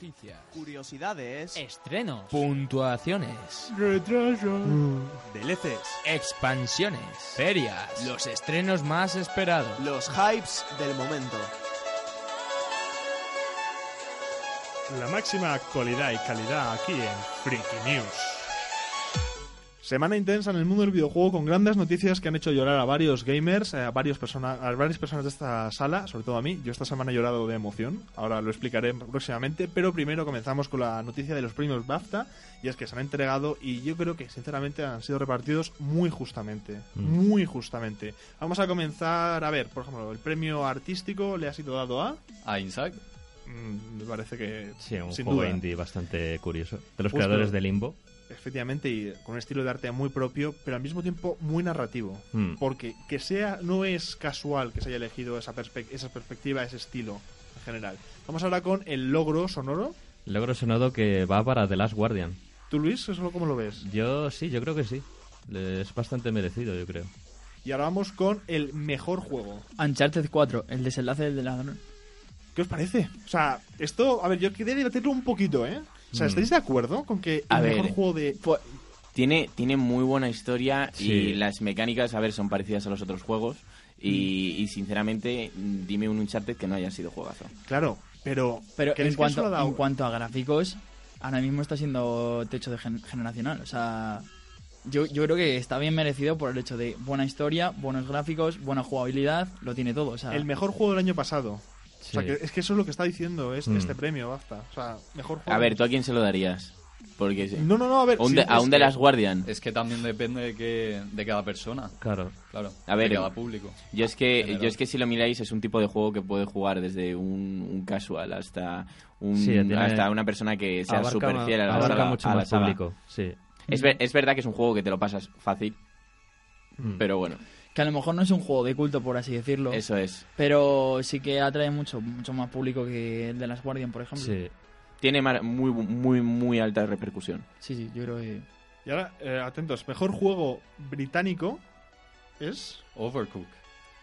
Noticias, Curiosidades. estrenos, puntuaciones, Retraso. DLCs. expansiones, ferias, los estrenos más esperados. Los hypes del momento. La máxima actualidad y calidad aquí en Freaky News. Semana intensa en el mundo del videojuego con grandes noticias que han hecho llorar a varios gamers, eh, a, varios persona- a varias personas de esta sala, sobre todo a mí. Yo esta semana he llorado de emoción, ahora lo explicaré próximamente, pero primero comenzamos con la noticia de los premios BAFTA, y es que se han entregado y yo creo que sinceramente han sido repartidos muy justamente, muy justamente. Vamos a comenzar, a ver, por ejemplo, el premio artístico le ha sido dado a... A Inside. Mm, me parece que Sí, un sin juego duda. indie bastante curioso. De los Justo. creadores de Limbo. Efectivamente, y con un estilo de arte muy propio, pero al mismo tiempo muy narrativo. Mm. Porque que sea, no es casual que se haya elegido esa, perspe- esa perspectiva, ese estilo en general. Vamos ahora con el logro sonoro. Logro sonado que va para The Last Guardian. ¿Tú, Luis, eso cómo lo ves? Yo sí, yo creo que sí. Es bastante merecido, yo creo. Y ahora vamos con el mejor juego. Uncharted 4, el desenlace del ladrón. ¿Qué os parece? O sea, esto, a ver, yo quería debatirlo un poquito, ¿eh? O sea. ¿estáis de acuerdo con que el mejor juego de... Tiene, tiene muy buena historia Sí. y las mecánicas, a ver, son parecidas a los otros juegos. Y, Mm. y sinceramente, dime un Uncharted que no haya sido juegazo. Claro, pero... Pero ¿creéis en cuanto, lo ha dado- en cuanto a gráficos, ahora mismo está siendo techo de gen- generacional. O sea, yo, yo creo que está bien merecido por el hecho de buena historia, buenos gráficos, buena jugabilidad, lo tiene todo. O sea, El mejor juego del año pasado. O sea, Sí. que es que eso es lo que está diciendo es- Mm. este premio, basta. O sea, mejor juego... A ver, ¿tú a quién se lo darías? Porque sí. No, no, no, a ver... Un, sí, de, es a un que- de las Guardian. Es que también depende de, que, de cada persona. Claro. Claro. A ver, de cada público. Yo es que General. yo es que si lo miráis es un tipo de juego que puede jugar desde un, un casual hasta un Sí, tiene- hasta una persona que sea súper fiel a la, abarca saga- mucho a la más saga. público. Sí. Es, ver- es verdad que es un juego que te lo pasas fácil, Mm. pero bueno, que a lo mejor no es un juego de culto, por así decirlo. eso es. Pero sí que atrae mucho, mucho más público que el de las Guardian, por ejemplo. Sí. Tiene muy muy muy alta repercusión. sí, sí, yo creo que... Y ahora, eh, atentos, mejor juego británico es... Overcook.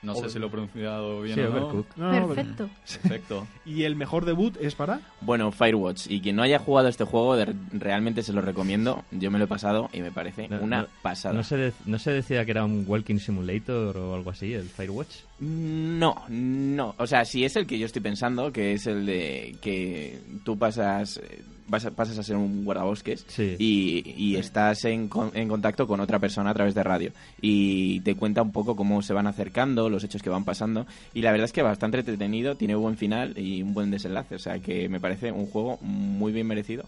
No sé si lo he pronunciado bien Sí, o. No, no, Perfecto. Perfecto. Y el mejor debut es para... Bueno, Firewatch y quien no haya jugado este juego de- realmente se lo recomiendo. Yo me lo he pasado y me parece No, una no- pasada. ¿No se, de- ¿No se decía que era un Walking Simulator o algo así, el Firewatch? No, no. O sea, si es el que yo estoy pensando, que es el de que tú pasas, vas a- pasas a ser un guardabosques Sí. y, y estás en, con- en contacto con otra persona a través de radio y te cuenta un poco cómo se van acercando, los hechos que van pasando y la verdad es que bastante entretenido, tiene buen final y un buen desenlace, o sea que me parece un juego muy bien merecido.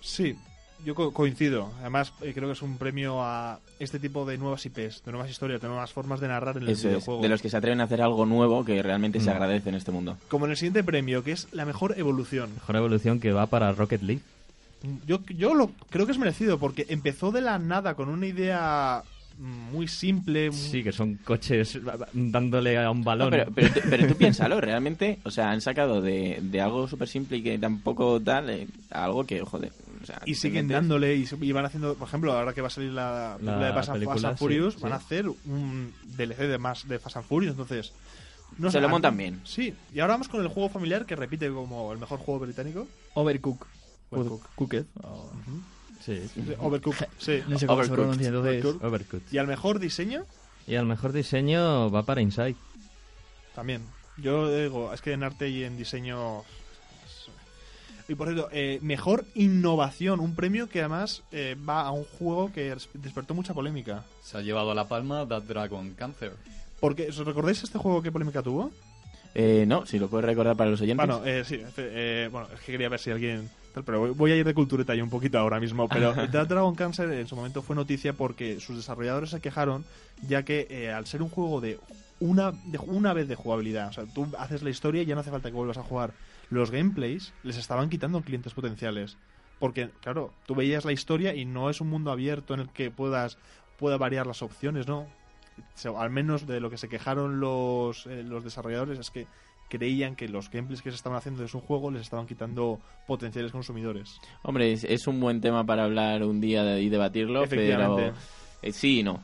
Sí, yo co- coincido. Además, eh, creo que es un premio a este tipo de nuevas IPs, de nuevas historias, de nuevas formas de narrar en el Eso es, videojuego. de los que se atreven a hacer algo nuevo que realmente se Mm. agradece en este mundo. Como en el siguiente premio, que es la mejor evolución. Mejor evolución que va para Rocket League. Yo, yo lo creo que es merecido, porque empezó de la nada con una idea mm, muy simple. muy- Sí, que son coches dándole a un No, balón. pero, pero, tú- pero tú piénsalo, realmente, o sea, han sacado de, de algo súper simple y que tampoco tal, eh, algo que, joder, o sea, Y siguen dándole y, van haciendo, por ejemplo, ahora que va a salir la película de Fast and- película, Fast and sí, Furious, sí. van a hacer un DLC de más de Fast and Furious, entonces... No Se lo montan bien. Sí, y ahora vamos con el juego familiar que repite como el mejor juego británico. Overcook. Overcook. Cooked. o- Sí, sí. Overcooked, sí. No sé cómo se Overcooked. pronuncia, entonces... Overcooked. Overcooked. Y al mejor diseño, Y al mejor diseño va para Inside. también. Yo digo, es que en arte y en diseño... Y por cierto, eh, mejor innovación, un premio que además eh, va a un juego que despertó mucha polémica. Se ha llevado a la palma That Dragon Cancer. Porque, ¿os recordáis este juego qué polémica tuvo? Eh, no, si lo puedes recordar para los oyentes. Bueno, eh, sí, eh, bueno, es que quería ver si alguien... tal, Pero voy- a ir de cultureta ya un poquito ahora mismo. Pero Dead Dragon Cancer en su momento fue noticia porque sus desarrolladores se quejaron, ya que eh, al ser un juego de una, de una vez de jugabilidad, o sea, tú haces la historia y ya no hace falta que vuelvas a jugar. Los gameplays les estaban quitando clientes potenciales. Porque, claro, tú veías la historia y no es un mundo abierto en el que puedas pueda variar las opciones, ¿no? Al menos de lo que se quejaron los, eh, los desarrolladores es que creían que los gameplays que se estaban haciendo de su juego les estaban quitando potenciales consumidores. Hombre, es, es un buen tema para hablar un día de- y debatirlo, pero Efectivamente. eh, sí y no.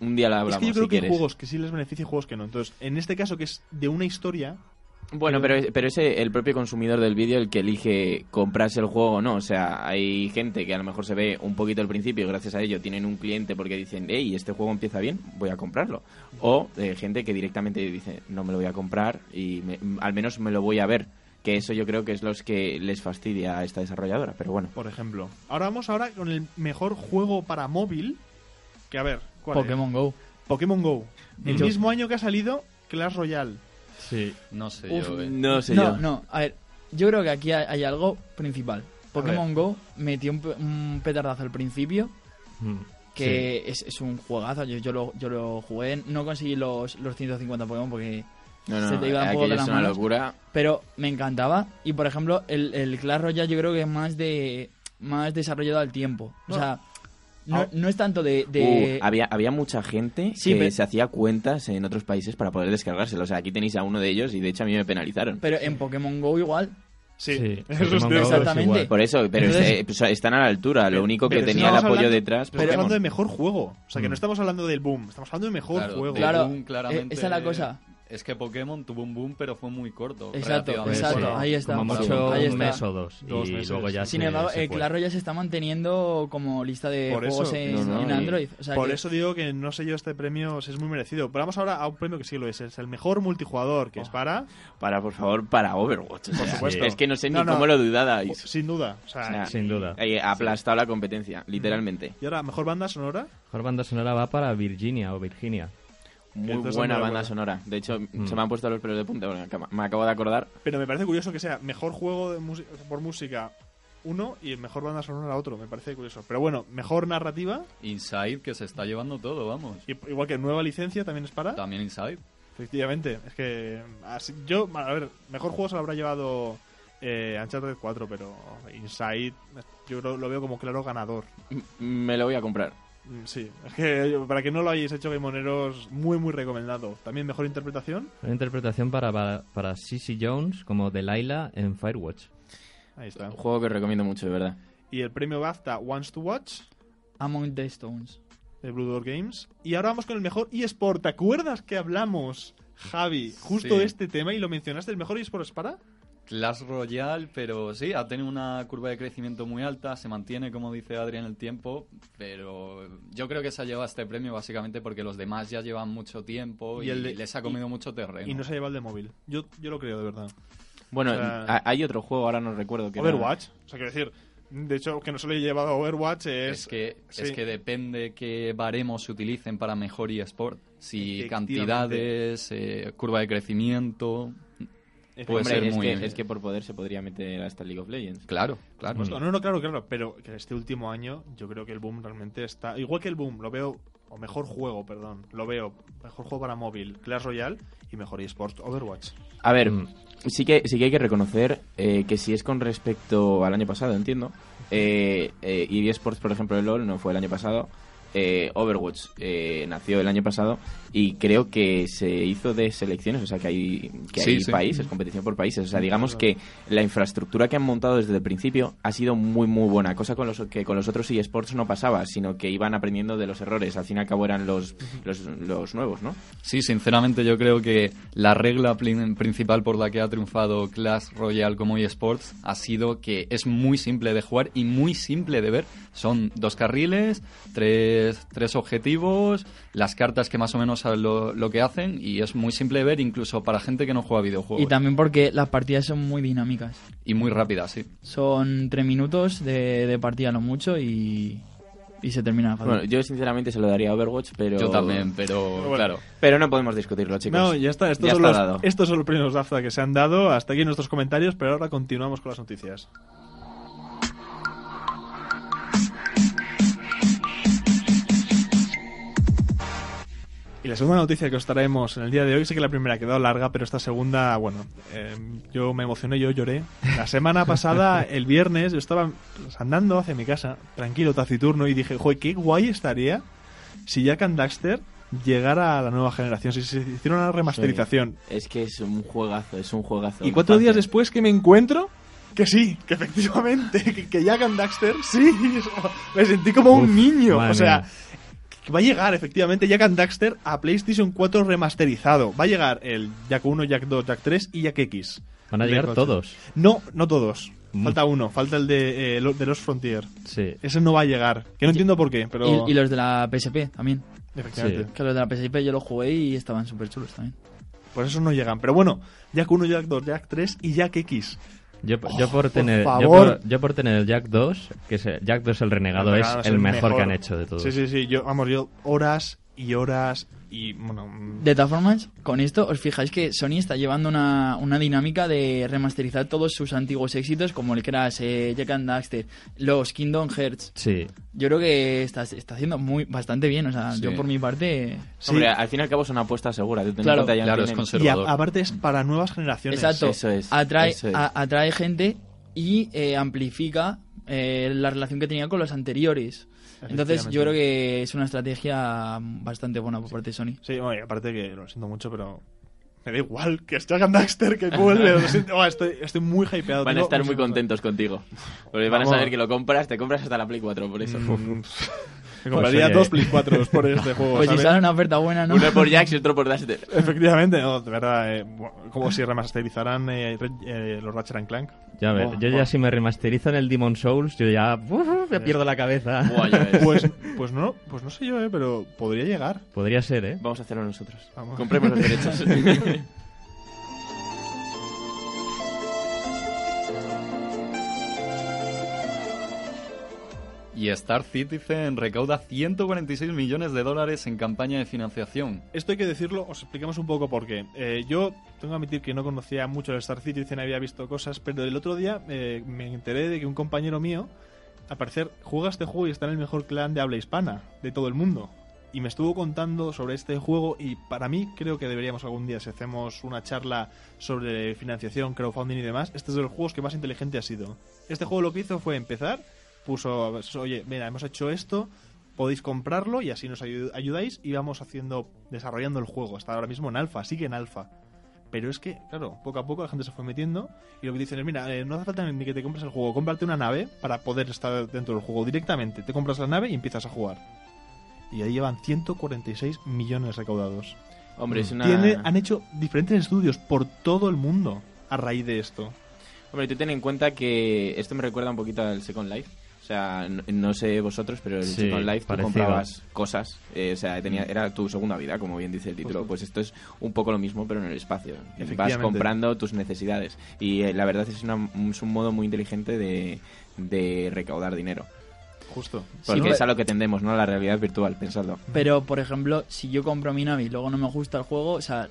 Un día lo hablamos es que yo creo si que hay juegos que sí les beneficia y juegos que no. Entonces, en este caso que es de una historia, Bueno, pero, pero es el propio consumidor del vídeo el que elige comprarse el juego o no. O sea, hay gente que a lo mejor se ve un poquito al principio y gracias a ello tienen un cliente porque dicen, hey, este juego empieza bien, voy a comprarlo. O eh, gente que directamente dice, no me lo voy a comprar y me- al menos me lo voy a ver. Que eso yo creo que es los que les fastidia a esta desarrolladora. Pero bueno, por ejemplo. Ahora vamos ahora con el mejor juego para móvil. Que a ver, ¿cuál es? Pokémon Go. Pokémon Go. El Yo- mismo año que ha salido Clash Royale. Sí. No sé Uf, yo, eh. no sé no, yo. no, a ver, yo creo que aquí hay, hay algo principal. Pokémon Go metió un, pe- un petardazo al principio, Mm. que es, es un juegazo. Yo, yo, lo, yo lo jugué, no conseguí los, los 150 Pokémon porque No, no, se te iba un poco de las una manos. locura. pero me encantaba. Y por ejemplo, el, el Clash Royale yo creo que es más de más desarrollado al tiempo. O No. sea, no, Ah. no es tanto de... de- Uh, había, había mucha gente Sí, que pero- se hacía cuentas en otros países para poder descargárselo. O sea, aquí tenéis a uno de ellos y de hecho a mí me penalizaron. Pero en Pokémon Go igual. Sí, Sí, eso es Exactamente. Por eso, pero Entonces- eh, pues, están a la altura. Lo único que tenía el estamos apoyo hablando- detrás. Pero Pokémon. hablando de mejor juego. O sea, que Mm. no estamos hablando del boom. Estamos hablando de mejor Claro, juego. Claro, boom, claramente, eh, esa es la cosa. Es que Pokémon tuvo un boom, pero fue muy corto. Exacto, exacto. Sí, ahí está. Como mucho ahí un está. mes o dos. Dos y meses. luego ya Sin se- embargo, fue. Clash Royale se está manteniendo como lista de Por juegos eso. en, No, no, en y- Android. O sea Por que- eso digo que no sé yo este premio es muy merecido. Pero vamos ahora a un premio que sí lo es. Es el mejor multijugador, que es para... Para, por favor, para Overwatch. o sea, supuesto. Es que no sé No, ni no. cómo lo dudabais. Sin duda. O sea, O sea, Sin duda. eh, ha aplastado la competencia, literalmente. Y ahora, mejor banda sonora. Mejor banda sonora va para Virginia o Virginia. Muy Entonces, buena banda bueno. sonora. De hecho, Mm. se me han puesto los pelos de punta. acaba- me acabo de acordar. Pero me parece curioso que sea mejor juego de música- por música uno y mejor banda sonora otro. Me parece curioso. Pero bueno, mejor narrativa. Inside, que se está llevando todo, vamos. y- Igual que nueva licencia también es para. También Inside. Efectivamente. Es que. así- yo, a ver, mejor juego se lo habrá llevado eh, Uncharted 4, pero Inside yo lo, lo veo como claro ganador. M- Me lo voy a comprar. Mm, Sí, es que yo- para que no lo hayáis hecho, Gamoneros, muy, muy recomendado. También mejor interpretación. Una interpretación para, para, Jones como Delilah en Firewatch. Ahí está. Un juego que recomiendo mucho, de verdad. Y el premio BAFTA Wants to Watch Among the Stones. de Blue Door Games. Y ahora vamos con el mejor eSport. ¿Te acuerdas que hablamos, Javi, justo Sí. de este tema y lo mencionaste? ¿El mejor eSport es para? Clash Royale, pero sí, ha tenido una curva de crecimiento muy alta, se mantiene, como dice Adrián, el tiempo, pero yo creo que se ha llevado este premio básicamente porque los demás ya llevan mucho tiempo Y y, el de- les ha comido mucho terreno. Y no se ha llevado el de móvil. Yo, yo lo creo, de verdad. Bueno, O sea- ha- hay otro juego, ahora no recuerdo. Que era- Overwatch. O sea, quiero decir, de hecho, que no se le he llevado a Overwatch es... Es que, sí. es que depende qué baremos se utilicen para mejor eSport. Si cantidades, eh, curva de crecimiento. Puede Hombre, ser es, muy- que, es que por poder se podría meter hasta League of Legends. Claro, claro. Pues no, no, no, claro, claro, pero que este último año yo creo que el boom realmente está... Igual que el boom, lo veo... O mejor juego, perdón. Lo veo. Mejor juego para móvil, Clash Royale y mejor eSports, Overwatch. A ver, Mm. sí que sí que hay que reconocer eh, que si es con respecto al año pasado, entiendo. Eh, eh, EA Sports, por ejemplo, el LoL no fue el año pasado. Eh, Overwatch eh, nació el año pasado y creo que se hizo de selecciones, o sea que hay, que Sí, hay sí. países, competición por países. O sea, digamos que la infraestructura que han montado desde el principio ha sido muy, muy buena, cosa con los, que con los otros eSports no pasaba, sino que iban aprendiendo de los errores. Al fin y al cabo eran los, los, los nuevos, ¿no? Sí, sinceramente yo creo que la regla principal por la que ha triunfado Clash Royale como eSports ha sido que es muy simple de jugar y muy simple de ver. Son dos carriles, tres, tres objetivos, las cartas que más o menos saben lo, lo que hacen y es muy simple de ver incluso para gente que no juega videojuegos. Y también porque las partidas son muy dinámicas. Y muy rápidas, sí. Son tres minutos de, de partida, no mucho, y, y se termina fácil. Bueno, yo sinceramente se lo daría a Overwatch, pero... Yo también, pero bueno. claro. Pero no podemos discutirlo, chicos. No, ya está. Estos, Ya son, está los, dado. estos son los premios DAFTA que se han dado. Hasta aquí nuestros comentarios, pero ahora continuamos con las noticias. La segunda noticia que os traemos en el día de hoy, sé que la primera ha quedado larga, pero esta segunda, bueno, eh, yo me emocioné, yo lloré. La semana pasada, el viernes, yo estaba andando hacia mi casa, tranquilo, taciturno, y dije, joder, qué guay estaría si Jack and Daxter llegara a la nueva generación, si se hiciera una remasterización. Es que es un juegazo, es un juegazo. Y cuatro días después que me encuentro que sí, que efectivamente, que, que Jack and Daxter, sí, me sentí como un niño. O sea, va a llegar efectivamente Jack and Daxter a PlayStation 4 remasterizado. Va a llegar el Jack 1, Jack 2, Jack 3 y Jack X. Van a llegar todos. No, no todos. Mm. Falta uno, falta el de, eh, de los Frontier. Sí. Ese no va a llegar. Que no entiendo por qué, pero Y, y los de la PSP también. efectivamente. Sí. Que los de la PSP yo los jugué y estaban súper chulos también. Por eso no llegan. Pero bueno, Jack 1, Jack 2, Jack 3 y Jack X. Yo, yo por por tener yo favor. por, yo por tener el Jack 2, que es el- Jack 2 el renegado, El es Renegado el, mejor, que han hecho de todos. Sí, sí, sí. Yo, vamos, yo horas y horas y, bueno... mm, De todas formas, con esto os fijáis que Sony está llevando una, una dinámica de remasterizar todos sus antiguos éxitos, como el Crash, eh, Jack and Daxter, los Kingdom Hearts. Sí. Yo creo que está, está haciendo muy bastante bien. O sea, Sí. yo por mi parte. sí. Hombre, al fin y al cabo es una apuesta segura. Claro, claro, tienen- es Y a- aparte es para nuevas generaciones. Exacto. eso es, atrae, eso es. a- atrae gente y eh, amplifica eh, la relación que tenía con los anteriores. Entonces, yo creo que es una estrategia bastante buena por parte de Sony. Sí, bueno, y aparte que lo siento mucho, pero me da igual que es Jack and Daxter que siento. Oh, estoy, estoy muy hypeado. Van a estar muy contentos contigo. Porque van a saber que lo compras, te compras hasta la Play 4, por eso. Mm, Me compraría oye. dos Play 4 por este juego. Pues si sale una oferta buena, ¿no? Uno por Jax y otro por Daxter. Efectivamente, no, de verdad, eh, bueno, como si remasterizaran eh, eh, los Ratchet and Clank. Ya ves, Oh, yo oh. ya si me remasterizan el Demon Souls, yo ya me pierdo la cabeza. Buah, ya. Pues, pues no, pues no sé yo, eh, pero podría llegar. Podría ser, ¿eh? Vamos a hacerlo nosotros. Vamos. Compremos los derechos. Y Star Citizen recauda 146 millones de dólares en campaña de financiación. Esto hay que decirlo, os explicamos un poco por qué. Eh, yo tengo que admitir que no conocía mucho el Star Citizen, había visto cosas, pero el otro día eh, me enteré de que un compañero mío, al parecer, juega este juego y está en el mejor clan de habla hispana de todo el mundo. Y me estuvo contando sobre este juego y para mí creo que deberíamos algún día, si hacemos una charla sobre financiación, crowdfunding y demás, este es de los juegos que más inteligente ha sido. Este juego lo que hizo fue empezar, puso, oye, mira, hemos hecho esto, podéis comprarlo y así nos ayu- ayudáis y vamos haciendo, desarrollando el juego. Está ahora mismo en alfa, sigue en alfa. Pero es que, claro, poco a poco la gente se fue metiendo y lo que dicen es, mira, eh, no hace falta ni que te compres el juego, cómprate una nave para poder estar dentro del juego directamente. Te compras la nave y empiezas a jugar. Y ahí llevan 146 millones recaudados. Hombre, es una... Tiene, han hecho diferentes estudios por todo el mundo a raíz de esto. Hombre, tú ten en cuenta que esto me recuerda un poquito al Second Life. O sea, no, no sé vosotros, pero el Sí, Second Life tú comprabas cosas. eh, o sea, tenía, era tu segunda vida, como bien dice el título. Pues esto es un poco lo mismo, pero en el espacio. Vas comprando tus necesidades. Y eh, la verdad es, una- es un modo muy inteligente de, de recaudar dinero. Justo. Porque Sí, es a lo que tendemos, ¿no? La realidad virtual, pensadlo. Pero, por ejemplo, si yo compro mi nave y luego no me gusta el juego, o sea,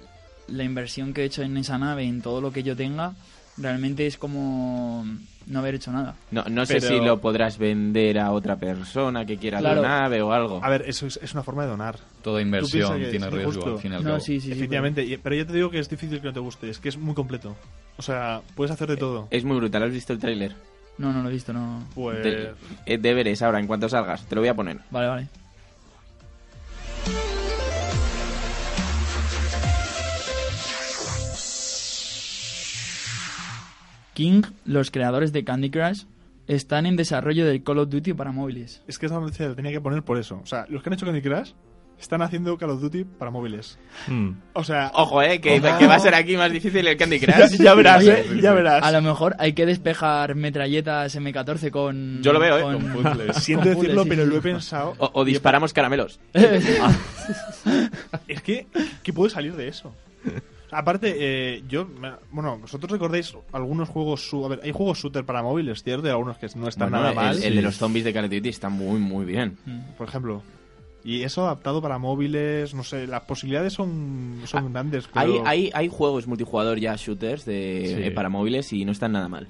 la inversión que he hecho en esa nave, en todo lo que yo tenga, realmente es como no haber hecho nada. No, no sé Pero- si lo podrás vender a otra persona que quiera Claro. tu nave o algo. A ver, eso es, es una forma de donar. Toda inversión tiene sí, riesgo justo. al fin y al No, sí, sí, sí. Efectivamente, y- pero ya te digo que es difícil que no te guste, es que es muy completo. O sea, puedes hacer de todo. Es muy brutal, ¿has visto el tráiler? pero- No, no lo he visto, no. Pues... De- eh, deberes ahora, en cuanto salgas. Te lo voy a poner. Vale, vale. King, los creadores de Candy Crush, están en desarrollo del Call of Duty para móviles. Es que esa noticia la tenía que poner por eso. O sea, los que han hecho Candy Crush están haciendo Call of Duty para móviles. Hmm. O sea, Ojo, eh, que, Ojo. que va a ser aquí más difícil el Candy Crush. ya verás, Oye, eh, ya verás. A lo mejor hay que despejar metralletas M14 con. Yo lo veo, ¿eh? Con, puzzles. Siento con decirlo, puzzles, pero sí. lo he pensado. O, o disparamos caramelos. Es que, ¿qué puede salir de eso? Aparte, eh, yo, me- bueno, vosotros recordáis algunos juegos, su- a ver, hay juegos shooter para móviles, ¿cierto? Y algunos que no están Bueno, nada el, mal. el de los zombies de Call of Duty está muy, muy bien. Por ejemplo. Y eso adaptado para móviles, no sé, las posibilidades son, son grandes. Hay, hay, hay juegos multijugador ya, shooters, de, Sí. eh, para móviles y no están nada mal.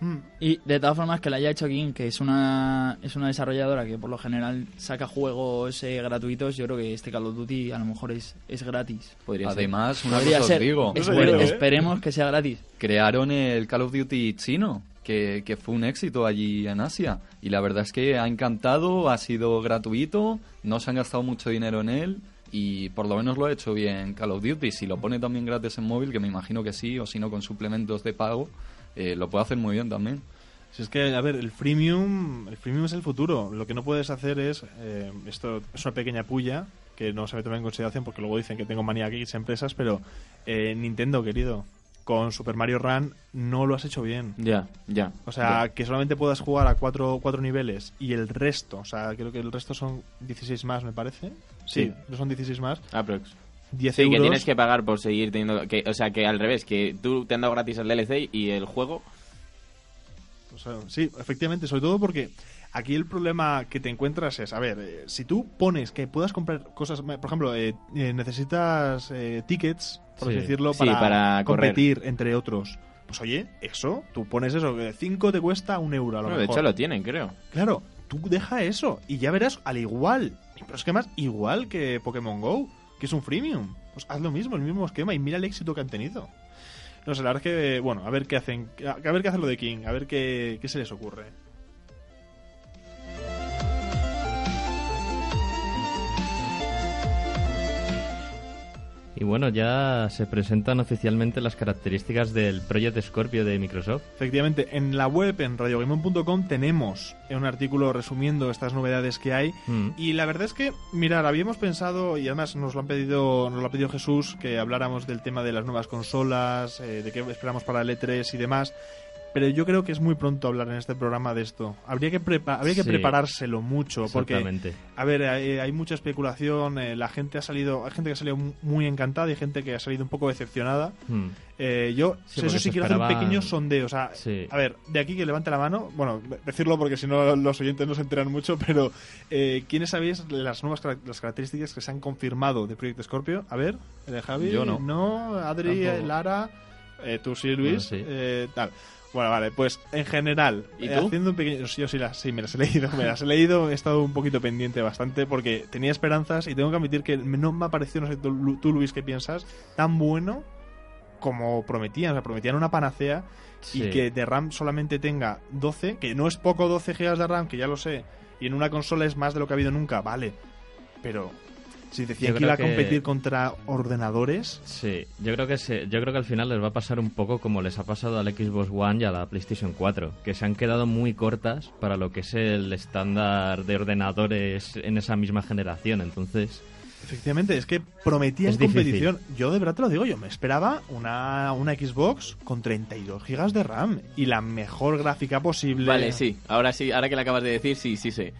Mm. Y de todas formas que la haya hecho King, que es una, es una desarrolladora que por lo general saca juegos eh, gratuitos, yo creo que este Call of Duty a lo mejor es, es gratis. Podría ser. Además, una Podría cosa os ser. digo, Espe- digo, ¿eh? Esperemos que sea gratis. crearon el Call of Duty chino, que, que fue un éxito allí en Asia. Y la verdad es que ha encantado, ha sido gratuito, no se han gastado mucho dinero en él y por lo menos lo ha hecho bien Call of Duty. Si lo pone también gratis en móvil, que me imagino que sí, o si no con suplementos de pago, eh, lo puede hacer muy bien también. Si es que, a ver, el freemium, el freemium es el futuro. Lo que no puedes hacer es, eh, esto es una pequeña puya que no se me toma en consideración porque luego dicen que tengo manía aquí empresas, pero eh, Nintendo, querido, con Super Mario Run no lo has hecho bien. Ya, ya. O sea, que solamente puedas jugar a cuatro, cuatro niveles y el resto, o sea, creo que el resto son 16 más, me parece. Sí, Sí. son 16 más. Aprox. 10 Sí, que tienes que pagar por seguir teniendo... Que, o sea, que al revés, que tú te han dado gratis el DLC y el juego... O sea, sí, efectivamente, sobre todo porque aquí el problema que te encuentras es, a ver, eh, si tú pones que puedas comprar cosas, por ejemplo, eh, eh, necesitas eh, tickets, por así Sí. decirlo, Sí, para, correr. competir, entre otros. Pues oye, eso, tú pones eso, 5 te cuesta un euro a lo Bueno, de mejor. hecho lo tienen, creo. Claro, tú deja eso y ya verás al igual, pero es que más igual que Pokémon Go, que es un freemium. Pues haz lo mismo, el mismo esquema y mira el éxito que han tenido. No sé, la verdad es que, bueno, a ver qué hacen, a ver qué hace lo de King, a ver qué, qué se les ocurre. Y bueno, ya se presentan oficialmente las características del Project Scorpio de Microsoft. Efectivamente, en la web, en radiogamon.com, tenemos un artículo resumiendo estas novedades que hay. Mm. Y la verdad es que, mirad, habíamos pensado, y además nos lo han pedido, nos lo ha pedido Jesús, que habláramos del tema de las nuevas consolas, eh, de qué esperamos para el E3 y demás. Pero yo creo que es muy pronto hablar en este programa de esto. Habría que, prepa- habría que Sí. preparárselo mucho, porque a ver, hay, hay mucha especulación, eh, la gente ha salido, hay gente que ha salido mu- muy encantada y gente que ha salido un poco decepcionada. Mm. Eh, yo, Sí, eso sí quiero hacer un pequeño sondeo. O sea, Sí. a ver, de aquí que levante la mano, bueno, decirlo porque si no los oyentes no se enteran mucho, pero eh, ¿quiénes sabéis las nuevas las características que se han confirmado de Proyecto Scorpio? A ver, eh, Javi, Yo no. Adri, Tampoco. eh, Lara, eh, tú sí, Luis, Bueno, sí. eh, tal. Bueno, vale, pues en general, ¿Y eh, tú? haciendo un pequeño. Yo sí, las, sí, me las he leído, me las he leído, he estado un poquito pendiente bastante porque tenía esperanzas y tengo que admitir que no me ha parecido, no sé tú, tú, Luis, qué piensas, tan bueno como prometían. O sea, prometían una panacea y Sí. que de RAM solamente tenga 12, que no es poco 12 GB de RAM, que ya lo sé, y en una consola es más de lo que ha habido nunca, vale. Pero si decían Yo que iba a que- competir contra ordenadores, Sí, yo creo que se- yo creo que al final les va a pasar un poco como les ha pasado al Xbox One y a la PlayStation 4, que se han quedado muy cortas para lo que es el estándar de ordenadores en esa misma generación. Entonces, efectivamente, es que prometían Es difícil. competición. Yo de verdad te lo digo, yo me esperaba una, una Xbox con 32 GB de RAM y la mejor gráfica posible. Vale, sí. Ahora sí, ahora que lo acabas de decir, sí, sí sé.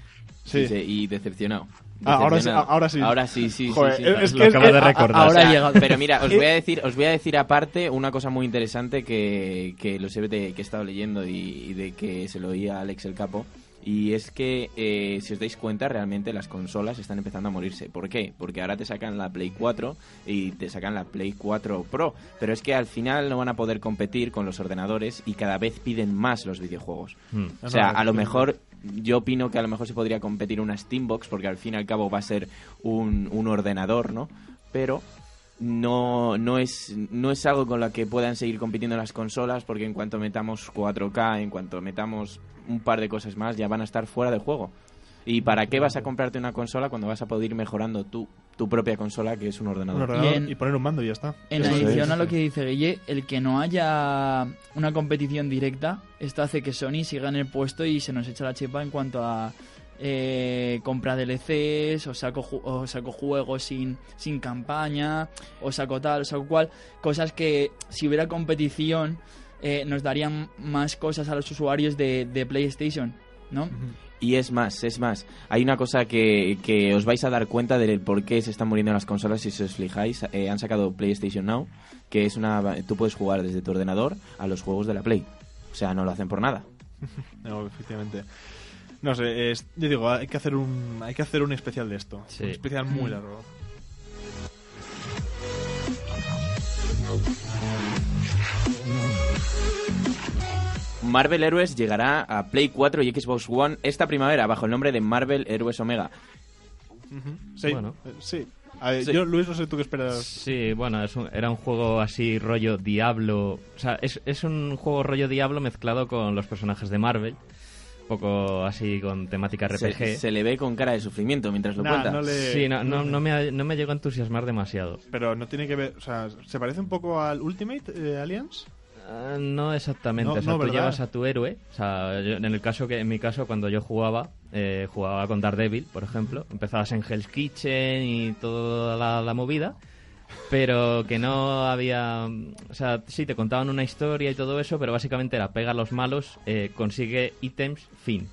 Sí, Sí. sé, y decepcionado. Ah, ahora sí, ahora sí. Ahora sí, sí, sí, Joder, sí. es lo que- acaba es de que- recordar. ahora O sea, ha llegado. Pero mira, os voy a decir, os voy a decir aparte una cosa muy interesante que, que lo sé de que he estado leyendo y, y de que se lo oía a Alex el Capo. Y es que, eh, si os dais cuenta, realmente las consolas están empezando a morirse. ¿Por qué? Porque ahora te sacan la Play 4 y te sacan la Play 4 Pro. Pero es que al final no van a poder competir con los ordenadores y cada vez piden más los videojuegos. mm, O sea, no, a lo mejor yo opino que a lo mejor se podría competir una Steambox porque al fin y al cabo va a ser un, un ordenador, ¿no? Pero no, no, es, no es algo con lo que puedan seguir compitiendo las consolas porque en cuanto metamos 4K, en cuanto metamos un par de cosas más, ya van a estar fuera de juego. ¿Y para qué vas a comprarte una consola cuando vas a poder ir mejorando tu, tu propia consola, que es un Un ordenador? Y en- y poner un mando y ya está. En Eso es. adición a lo que dice Guille, el que no haya una competición directa, esto hace que Sony siga en el puesto y se nos echa la chepa en cuanto a eh, compra DLCs, o saco, o saco juegos sin, sin campaña, o saco tal, o saco cual. Cosas que si hubiera competición eh, nos darían más cosas a los usuarios de, de PlayStation, ¿no? Y es más, es más. Hay una cosa que, que os vais a dar cuenta del por qué se están muriendo las consolas si os fijáis. Eh, han sacado PlayStation Now, que es una... Tú puedes jugar desde tu ordenador a los juegos de la Play. O sea, no lo hacen por nada. No, efectivamente. No sé, es- yo digo, hay que hacer un hay que hacer un especial de esto. Sí. Un especial muy Mm. largo. Marvel Heroes llegará a Play 4 y Xbox One esta primavera bajo el nombre de Marvel Heroes Omega. Sí, Bueno. eh, sí. A ver, Sí. Yo, Luis, no sé tú qué esperas. Sí, bueno, es un- era un juego así rollo Diablo. O sea, es, es un juego rollo Diablo mezclado con los personajes de Marvel. Un poco así con temática RPG. se le ve con cara de sufrimiento mientras lo Nah, cuenta. no le- Sí, no, no, no me, ha- no me llegó a entusiasmar demasiado. Pero no tiene que ver. O sea, ¿se parece un poco al Ultimate eh, Alliance? Ah, no exactamente, No, o sea, no, tú ¿verdad? llevas a tu héroe, o sea, yo- en el caso que en mi caso cuando yo jugaba, eh, jugaba con Daredevil, por ejemplo, empezabas en Hell's Kitchen y toda la, la movida, pero que no había, o sea, sí te contaban una historia y todo eso, pero básicamente era pega a los malos, eh, consigue ítems, fin.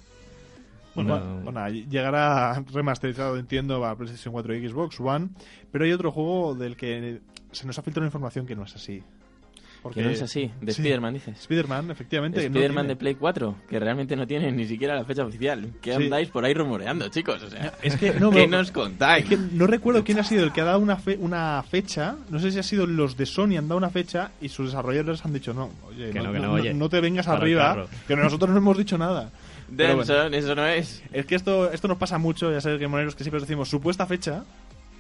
Bueno, No. bueno, llegará remasterizado, entiendo, a PlayStation 4 y Xbox One. Pero hay otro juego del que se nos ha filtrado información que no es así. Que no es así. De Sí. Spider-Man, dices. Spider-Man, efectivamente. no Spider-Man tiene. de Play 4, que realmente no tiene ni siquiera la fecha oficial. ¿Qué Sí. andáis por ahí rumoreando, chicos? O sea, Es que no, ¿qué no, nos contáis? es que no recuerdo quién ha sido el que ha dado una, fe- una fecha. No sé si ha sido los de Sony han dado una fecha y sus desarrolladores han dicho no, oye, Que no, no, que no, no- oye. no te vengas el arriba, carro. que nosotros no hemos dicho nada. Pero bueno. Denson, eso no es. Es que esto, esto nos pasa mucho, ya sabes, Gamoneros, que siempre os decimos supuesta fecha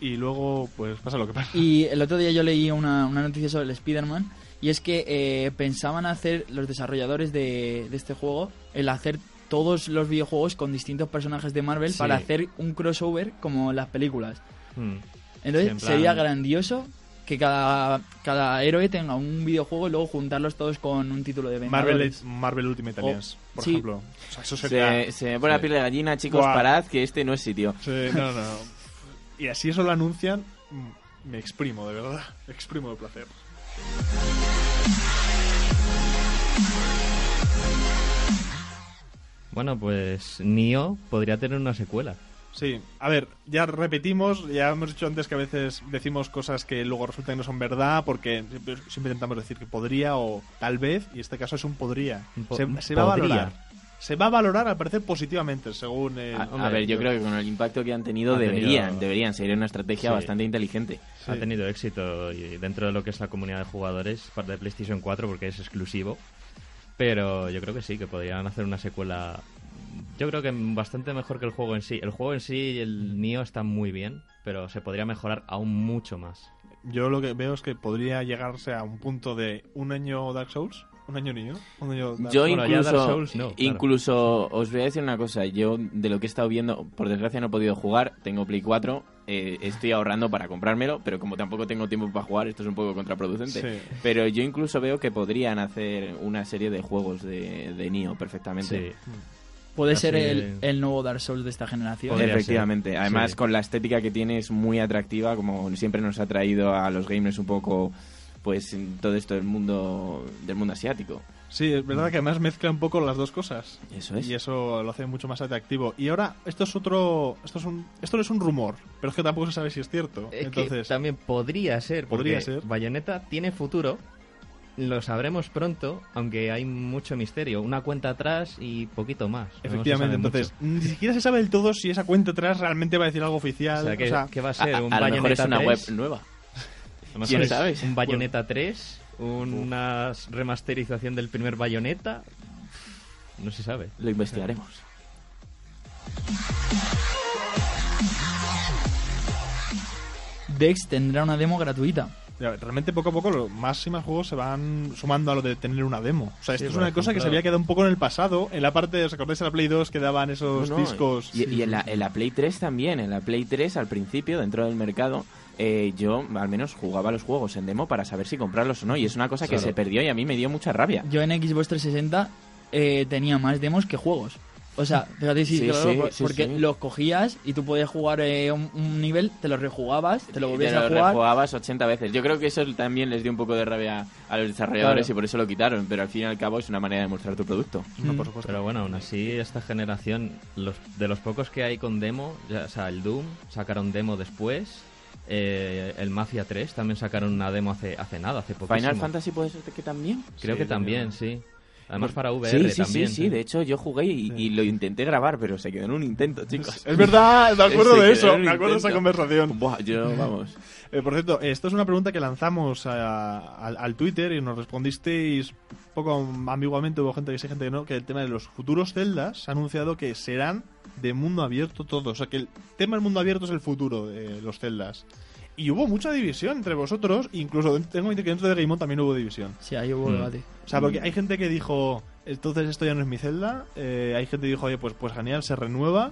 y luego pues pasa lo que pasa. Y el otro día yo leí una, una noticia sobre el Spider-Man y es que eh, pensaban hacer los desarrolladores de, de este juego el hacer todos los videojuegos con distintos personajes de Marvel Sí. para hacer un crossover como las películas. Hmm. Entonces Sí, en plan- sería grandioso que cada, cada héroe tenga un videojuego y luego juntarlos todos con un título de Marvel, Vengadores. Marvel Ultimate Alliance, por sí. ejemplo. O sea, eso sería... Se, se me pone la piel de gallina, chicos, parad, que este no es sitio. Sí, no, no. Y así eso lo anuncian, mm, me exprimo, de verdad. Me exprimo de placer. Bueno, pues Nio podría tener una secuela. Sí, a ver, ya repetimos, ya hemos dicho antes que a veces decimos cosas que luego resultan que no son verdad, porque siempre, siempre intentamos decir que podría o tal vez, y este caso es un podría. Po- se, va a valorar. Se va a valorar al parecer positivamente, según... el- A, ver, yo creo que con el impacto que han tenido Han tenido- deberían, deberían. Sería una estrategia Sí. bastante inteligente. Sí. Ha tenido éxito y dentro de lo que es la comunidad de jugadores parte de PlayStation 4 porque es exclusivo. Pero yo creo que sí, que podrían hacer una secuela. Yo creo que bastante mejor que el juego en sí. El juego en sí, el Nio está muy bien, pero se podría mejorar aún mucho más. Yo lo que veo es que podría llegarse a un punto de un año Dark Souls, un año niño, un año Dark Yo Bueno, ya Dark incluso, Souls no, claro. incluso os voy a decir una cosa. Yo de lo que he estado viendo, por desgracia no he podido jugar. Tengo Play 4, eh, estoy ahorrando para comprármelo, pero como tampoco tengo tiempo para jugar, esto es un poco contraproducente. Sí. Pero yo incluso veo que podrían hacer una serie de juegos de, de Nioh perfectamente. Sí. Puede Así ser el, el nuevo Dark Souls de esta generación. Efectivamente. ser. Además, Sí. con la estética que tiene es muy atractiva, como siempre nos ha traído a los gamers un poco, pues, en todo esto del mundo del mundo asiático. Sí, es verdad que además mezcla un poco las dos cosas. Eso es. Y eso lo hace mucho más atractivo. Y ahora, esto es otro. Esto, es un, esto no es un rumor, pero es que tampoco se sabe si es cierto. Es Entonces, que también podría ser. Podría ser. Bayonetta tiene futuro. Lo sabremos pronto, aunque hay mucho misterio. Una cuenta atrás y poquito más. No efectivamente, mucho. entonces, ni siquiera se sabe del todo si esa cuenta atrás realmente va a decir algo oficial. O sea, ¿qué, o sea, qué va a ser? A, ¿Un a lo mejor es una 3? web nueva. ¿Quién sabe? Un Bayonetta 3, una remasterización del primer Bayonetta. No se sabe. Lo investigaremos. Dex tendrá una demo gratuita. realmente poco a poco lo- más y más juegos se van sumando a lo de tener una demo. O sea, esto Sí, es una cosa que se había quedado un poco en el pasado. En la parte, ¿os acordáis de la Play 2 que daban esos No, no, discos? Y, y en, la, en la Play 3 también. En la Play 3, al principio, dentro del mercado, eh, yo al menos jugaba los juegos en demo para saber si comprarlos o no. Y es una cosa que se perdió y a mí me dio mucha rabia. Yo en Xbox 360 eh, tenía más demos que juegos. O sea, fíjate si Sí, claro, sí, por- sí, porque sí. los cogías y tú podías jugar eh, un, un nivel, te lo rejugabas, te lo volvías Te lo a jugar. rejugabas 80 veces. Yo creo que eso también les dio un poco de rabia a los desarrolladores Claro. y por eso lo quitaron. Pero al fin y al cabo es una manera de mostrar tu producto. No, Mm. por supuesto. Pero bueno, aún así, esta generación, los, de los pocos que hay con demo, ya, o sea, el Doom sacaron demo después. Eh, el Mafia 3 también sacaron una demo hace, hace nada, hace poquísimo. Final Fantasy puede ser que también. Creo Sí, que también, también. sí. Además para VR Sí, sí, también. sí, sí, de hecho yo jugué y, y lo intenté grabar, pero se quedó en un intento, chicos. Es verdad, me acuerdo de eso, me acuerdo de esa conversación. Buah, yo, vamos. Eh, por cierto, esto es una pregunta que lanzamos a- al, al Twitter y nos respondisteis un poco ambiguamente, hubo gente que sí, gente que no, que el tema de los futuros celdas se ha anunciado que serán de mundo abierto todos. O sea, que el tema del mundo abierto es el futuro de los celdas. Y hubo mucha división entre vosotros, incluso tengo que decir que dentro de Game On también hubo división. Sí, ahí hubo Mm. debate. O sea, porque hay gente que dijo, entonces esto ya no es mi celda, eh, hay gente que dijo, oye, pues, pues genial, se renueva.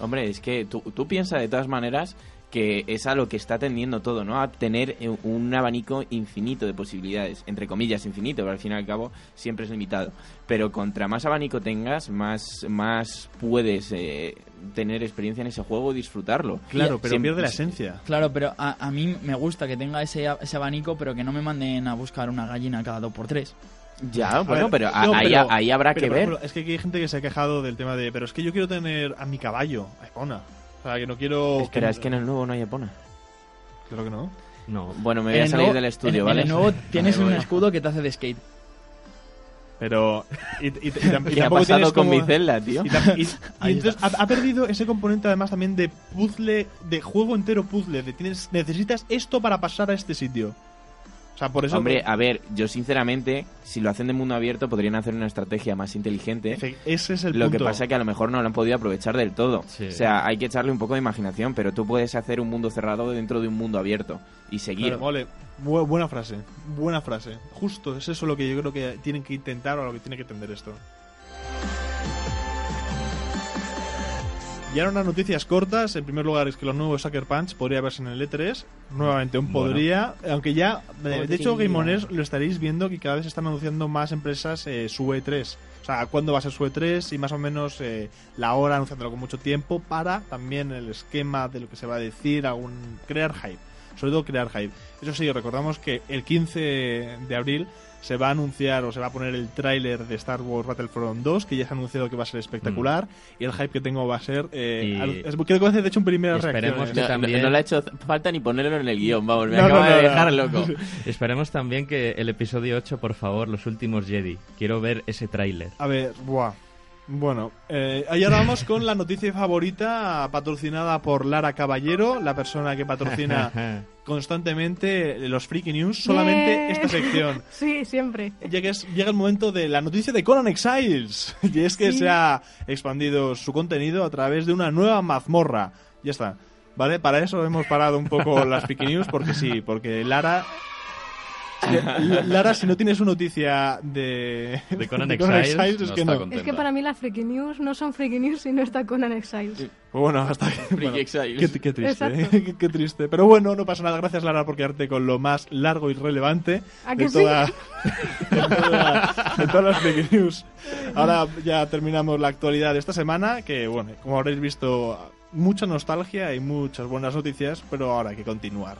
Hombre, es que tú, tú piensas de todas maneras que es a lo que está tendiendo todo, ¿no? A tener eh, un abanico infinito de posibilidades, entre comillas infinito, pero al fin y al cabo siempre es limitado. Pero contra más abanico tengas, más, más puedes eh, tener experiencia en ese juego y disfrutarlo. Claro, pero Siempre- pierde la esencia. Claro, pero a, a mí me gusta que tenga ese, ese abanico, pero que no me manden a buscar una gallina cada dos por tres. Ya, A bueno, ver, pero, a- no, ahí, pero- ahí habrá pero, que ver. ejemplo, es que aquí hay gente que se ha quejado del tema de, pero es que yo quiero tener a mi caballo, a Epona. O sea, que no quiero... Espera, es que en el nuevo no hay Epona. Creo que no. No. Bueno, me voy a salir nuevo- del estudio, en, ¿vale? En el nuevo tienes un escudo que te hace de skate. Pero... Y, y- y tam- y ¿Qué ha pasado tienes con como- mi celda, tío? Y, entonces ha, ha perdido ese componente además también de puzzle, de juego entero puzzle, de tienes, necesitas esto para pasar a este sitio. O sea, por eso... Hombre, a ver, yo sinceramente, si lo hacen de mundo abierto, podrían hacer una estrategia más inteligente. Ese es el Lo punto. que pasa es que a lo mejor no lo han podido aprovechar del todo. Sí. O sea, hay que echarle un poco de imaginación, pero tú puedes hacer un mundo cerrado dentro de un mundo abierto y seguir. Claro, vale. Bu- buena frase, buena frase. Justo, es eso lo que yo creo que tienen que intentar o lo que tiene que entender esto. Y ahora unas noticias cortas. En primer lugar, es que los nuevos Sucker Punch podría verse en el E3. Nuevamente, un Bueno. aunque ya, de- de hecho, Podría. Game On Air lo estaréis viendo que cada vez están anunciando más empresas eh, su E3. O sea, cuándo va a ser su E3 y más o menos eh, la hora, anunciándolo con mucho tiempo para también el esquema de lo que se va a decir, algún crear hype. Sobre todo crear hype. Eso sí, recordamos que el 15 de abril se va a anunciar o se va a poner el tráiler de Star Wars Battlefront 2, que ya se ha anunciado que va a ser espectacular. Y el hype que tengo va a ser... Eh, Y- al- es- creo que va a ser, de hecho, un esperemos reacción. que No, también- no le ha hecho falta ni ponerlo en el guion, vamos, me No, acaba no, no, de dejar loco. Esperemos también que el episodio 8, por favor, los últimos Jedi. Quiero ver ese tráiler. A ver, buah. Bueno, eh, y ahora vamos con la noticia favorita patrocinada por Lara Caballero, la persona que patrocina constantemente los Freaky News, solamente esta sección. Sí, siempre. Llega, es- llega el momento de la noticia de Conan Exiles. Y es que Sí. se ha expandido su contenido a través de una nueva mazmorra. Ya está. ¿Vale? Para eso hemos parado un poco las Freaky News, porque sí, porque Lara. Lara, si no tienes una noticia de, De Conan Exiles, es no que está no. contenta. Es que para mí las Freaky News no son Freaky News si no está Conan Exiles. Pues bueno, hasta aquí. bueno, Exiles. qué, qué triste. ¿eh? qué, qué triste. Pero bueno, no pasa nada. Gracias, Lara, por quedarte con lo más largo y relevante ¿A de, sí? toda- de, toda- de todas las fake news. Ahora ya terminamos la actualidad de esta semana, que bueno, como habréis visto, mucha nostalgia y muchas buenas noticias, pero ahora hay que continuar.